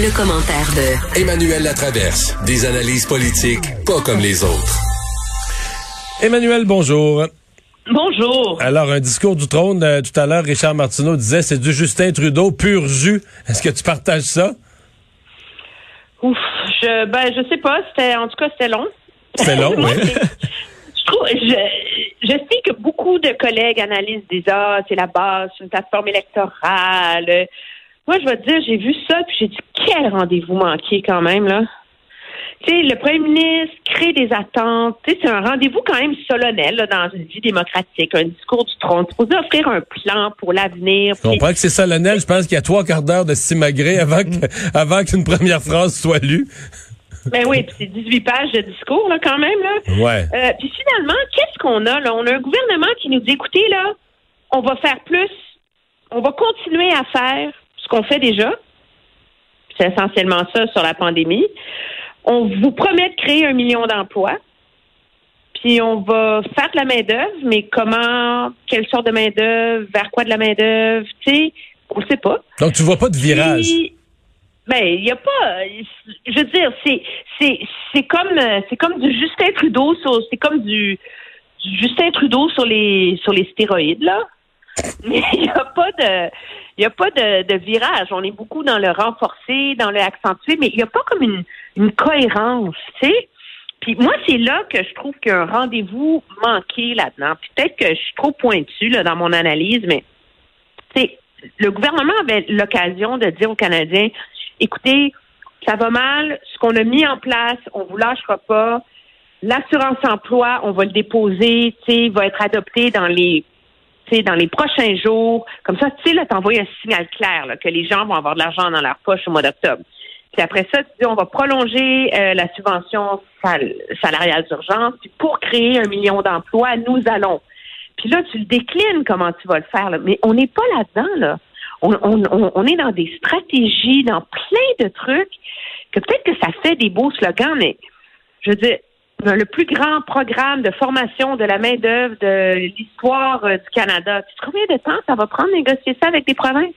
Le, commentaire de Emmanuel Latraverse. Des analyses politiques pas comme les autres. Emmanuel, bonjour. Bonjour. Alors, un discours du trône, euh, tout à l'heure, Richard Martineau disait c'est du Justin Trudeau pur jus. Est-ce que tu partages ça? Ouf, je, ben, je sais pas. C'était, en tout cas, c'était long. C'est long, oui. Je trouve, je, je sais que beaucoup de collègues analysent des ah, c'est la base, c'est une plateforme électorale. Moi, je vais te dire, j'ai vu ça, puis j'ai dit, quel rendez-vous manqué quand même, là. Tu sais, le premier ministre crée des attentes. Tu sais, c'est un rendez-vous quand même solennel là, dans une vie démocratique, un discours du trône. C'est supposé offrir un plan pour l'avenir. Je comprends que c'est solennel. Je pense qu'il y a trois quarts d'heure de avant que, avant qu'une première phrase soit lue. Ben oui, puis c'est 18 pages de discours, là, quand même, là. Ouais. Euh, puis finalement, qu'est-ce qu'on a, là? On a un gouvernement qui nous dit, écoutez, là, on va faire plus, on va continuer à faire ce qu'on fait déjà. C'est essentiellement ça sur la pandémie. On vous promet de créer un million d'emplois. Puis on va faire de la main-d'œuvre, mais comment, quelle sorte de main-d'œuvre, vers quoi de la main-d'œuvre, tu sais, on sait pas. Donc tu vois pas de virage. Puis, ben, il y a pas. Je veux dire, c'est c'est c'est comme c'est comme du Justin Trudeau sur c'est comme du, du Justin Trudeau sur les sur les stéroïdes là. Mais il n'y a pas de il a pas de, virage. On est beaucoup dans le renforcer, dans le accentuer, mais il n'y a pas comme une une cohérence, tu sais. Puis moi, c'est là que je trouve qu'il y a un rendez-vous manqué là-dedans. Peut-être que je suis trop pointue là, dans mon analyse, mais le gouvernement avait l'occasion de dire aux Canadiens écoutez, ça va mal, ce qu'on a mis en place, on vous lâchera pas. L'assurance emploi, on va le déposer, tu va être adopté dans les dans les prochains jours. Comme ça, tu sais, là, t'envoies un signal clair là, que les gens vont avoir de l'argent dans leur poche au mois d'octobre. Puis après ça, tu dis, on va prolonger euh, la subvention sal salariale d'urgence. Puis pour créer un million d'emplois, nous allons. Puis là, tu le déclines comment tu vas le faire. Là. Mais on n'est pas là-dedans, là on, on, on, est dans des stratégies, dans plein de trucs, que peut-être que ça fait des beaux slogans, mais je veux dire, le plus grand programme de formation de la main-d'œuvre de l'histoire euh, du Canada. Tu sais combien de temps? Ça va prendre de négocier ça avec les provinces?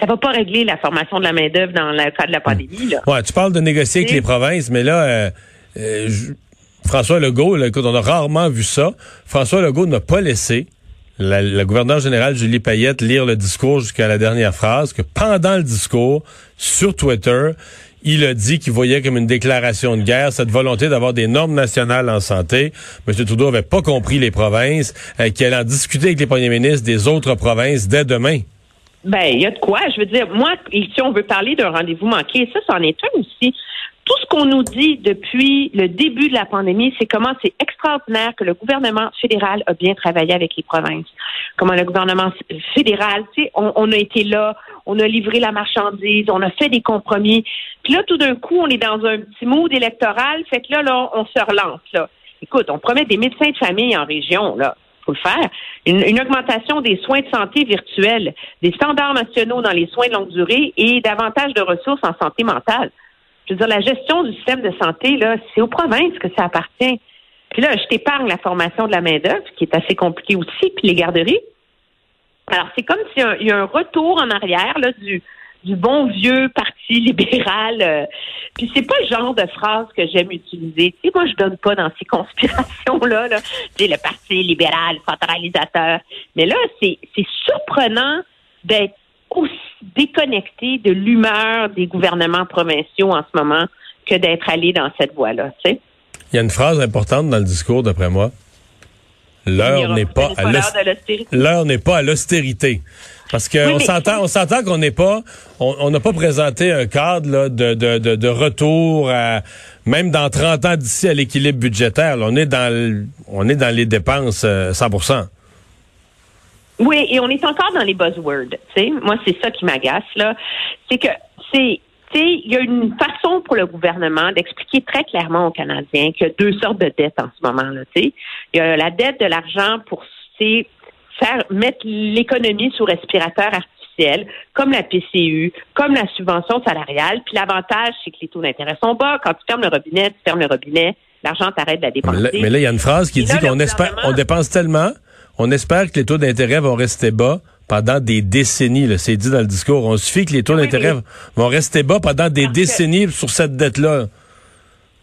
Ça va pas régler la formation de la main-d'œuvre dans le cas de la pandémie. Là. Ouais, tu parles de négocier avec les provinces, mais là, euh, euh, François Legault, là, écoute, on a rarement vu ça. François Legault n'a pas laissé la, la gouverneure générale Julie Payette lire le discours jusqu'à la dernière phrase, que pendant le discours, sur Twitter, il a dit qu'il voyait comme une déclaration de guerre cette volonté d'avoir des normes nationales en santé. M. Trudeau n'avait pas compris les provinces, euh, qu'il allait en discuter avec les premiers ministres des autres provinces dès demain. Ben, il y a de quoi. Je veux dire, moi, si on veut parler d'un rendez-vous manqué, ça, c'en est un aussi tout ce qu'on nous dit depuis le début de la pandémie, c'est comment c'est extraordinaire que le gouvernement fédéral a bien travaillé avec les provinces. Comment le gouvernement fédéral, tu sais, on, a été là, on a livré la marchandise, on a fait des compromis. Puis là, tout d'un coup, on est dans un petit mood électoral, fait que là, là, on se relance, là. Écoute, on promet des médecins de famille en région, là faut le faire. Une, une, augmentation des soins de santé virtuels, des standards nationaux dans les soins de longue durée et davantage de ressources en santé mentale. Je veux dire, la gestion du système de santé, là, c'est aux provinces que ça appartient. Puis là, je t'épargne la formation de la main-d'œuvre, qui est assez compliquée aussi, puis les garderies. Alors, c'est comme s'il y, a un retour en arrière là, du, bon vieux parti libéral. Euh, puis c'est pas le genre de phrase que j'aime utiliser. Tu sais, moi, je donne pas dans ces conspirations-là. Là. Tu sais, le parti libéral, centralisateur. Mais là, c'est surprenant d'être aussi déconnecté de l'humeur des gouvernements provinciaux en ce moment que d'être allé dans cette voie-là. Il y a une phrase importante dans le discours, d'après moi. L'heure n'est pas, à l'heure n'est pas à l'austérité. Parce qu'on s'entend, on s'entend qu'on n'est pas, on n'a pas présenté un cadre de, de, de, retour à, même dans 30 ans d'ici à l'équilibre budgétaire. on est dans, on est dans les dépenses 100 euh, oui, et on est encore dans les buzzwords. Tu sais, moi c'est ça qui m'agace là, c'est que c'est tu sais, il y a une façon pour le gouvernement d'expliquer très clairement aux Canadiens qu'il y a deux sortes de dettes en ce moment. Là, il y a la dette de l'argent pour faire mettre l'économie sous respirateur artificiel, comme la PCU, comme la subvention salariale. Puis l'avantage, c'est que les taux d'intérêt sont bas. Quand tu fermes le robinet, tu fermes le robinet, l'argent t'arrête de dépenser. Mais là, il y a une phrase qui dit qu'on espère, on dépense tellement on espère que les taux d'intérêt vont rester bas pendant des décennies. C'est dit dans le discours. On suffit que les taux d'intérêt vont rester bas pendant des décennies sur cette dette-là.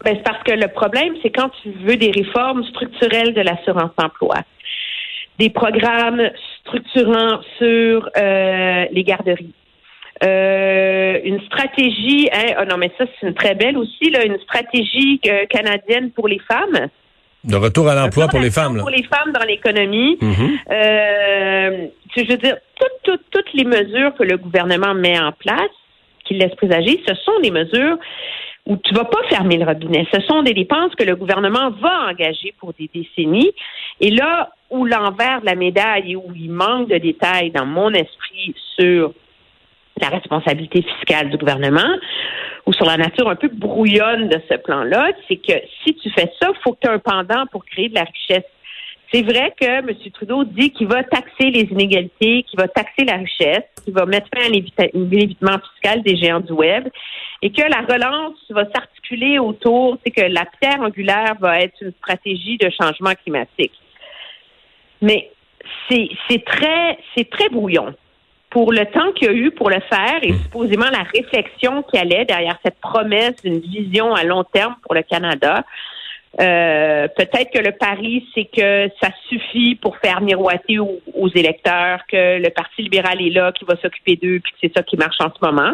Ben, c'est parce que le problème, c'est quand tu veux des réformes structurelles de l'assurance emploi, des programmes structurants sur euh, les garderies. Euh, une stratégie, hein, oh non mais ça c'est une très belle aussi, là, une stratégie euh, canadienne pour les femmes. De retour à l'emploi pour les femmes. Là. Pour les femmes dans l'économie. Mm-hmm. euh, je veux dire, toutes, toutes, toutes les mesures que le gouvernement met en place, qui laissent présager, ce sont des mesures où tu vas pas fermer le robinet. Ce sont des dépenses que le gouvernement va engager pour des décennies. Et là où l'envers de la médaille et où il manque de détails dans mon esprit sur la responsabilité fiscale du gouvernement ou sur la nature un peu brouillonne de ce plan-là, c'est que si tu fais ça, il faut que tu aies un pendant pour créer de la richesse. C'est vrai que M. Trudeau dit qu'il va taxer les inégalités, qu'il va taxer la richesse, qu'il va mettre fin à l'évitement fiscal des géants du web et que la relance va s'articuler autour, c'est que la pierre angulaire va être une stratégie de changement climatique. Mais c'est très, c'est très brouillon pour le temps qu'il y a eu pour le faire et mmh. supposément la réflexion qui allait derrière cette promesse d'une vision à long terme pour le Canada. Euh, peut-être que le pari, c'est que ça suffit pour faire miroiter aux, électeurs que le Parti libéral est là, qui va s'occuper d'eux, puis que c'est ça qui marche en ce moment.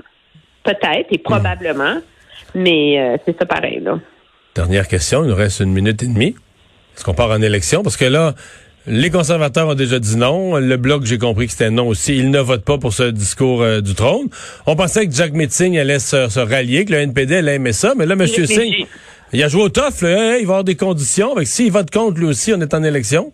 Peut-être et probablement, mais euh, c'est ça pareil. Là. Dernière question, il nous reste une minute et demie. Est-ce qu'on part en élection? Parce que là, les conservateurs ont déjà dit non. Le Bloc, j'ai compris que c'était non aussi. Ils ne votent pas pour ce discours euh, du trône. On pensait que Jack Metzing allait se, rallier, que le NPD allait aimer ça. Mais là, M. Singh, il a joué au tough. Là, il va avoir des conditions. S'il vote contre, lui aussi, on est en élection.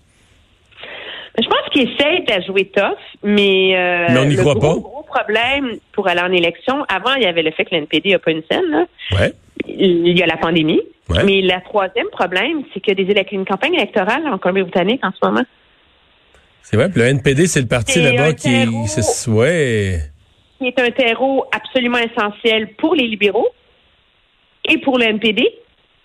Je pense qu'il essaie de jouer tough, mais, euh, mais on n'y croit gros, pas. Gros problème pour aller en élection, avant, il y avait le fait que le NPD n'a pas une scène. Là. Ouais. Il y a la pandémie. Mais le troisième problème, c'est qu'il y a des une campagne électorale en Colombie-Britannique en ce moment. C'est vrai, puis le NPD, c'est le parti là-bas qui, est, ouais. qui est un terreau absolument essentiel pour les libéraux et pour le NPD.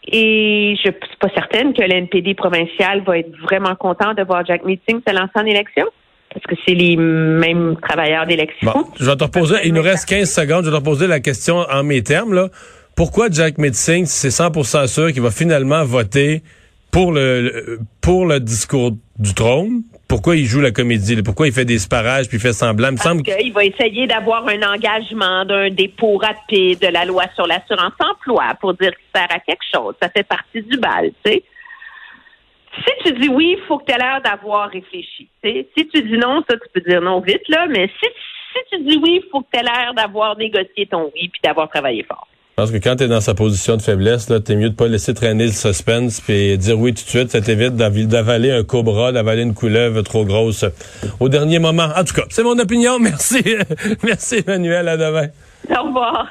Et je ne suis pas certaine que le NPD provincial va être vraiment content de voir Jack Meeting se lancer en élection. Parce que c'est les mêmes travailleurs d'élection. Bon, je vais te reposer, il nous reste 15 secondes, je vais te reposer la question en mes termes, là pourquoi Jack Metzing, c'est 100% sûr qu'il va finalement voter pour le, pour le discours du trône? Pourquoi il joue la comédie? Pourquoi il fait des sparages puis il fait semblant? Il Parce semble qu'il va essayer d'avoir un engagement d'un dépôt rapide de la loi sur l'assurance emploi pour dire qu'il sert à quelque chose. Ça fait partie du bal, tu sais. Si tu dis oui, il faut que tu aies l'air d'avoir réfléchi. Si tu dis non, ça, tu peux dire non vite, là, mais si, si tu dis oui, il faut que tu aies l'air d'avoir négocié ton oui puis d'avoir travaillé fort. Pense que quand tu es dans sa position de faiblesse, là, t'es mieux de pas laisser traîner le suspense puis dire oui tout de suite. Ça t'évite d'avaler un cobra, d'avaler une couleuvre trop grosse au dernier moment. En tout cas, c'est mon opinion. Merci. Merci, Emmanuel. À demain. Au revoir.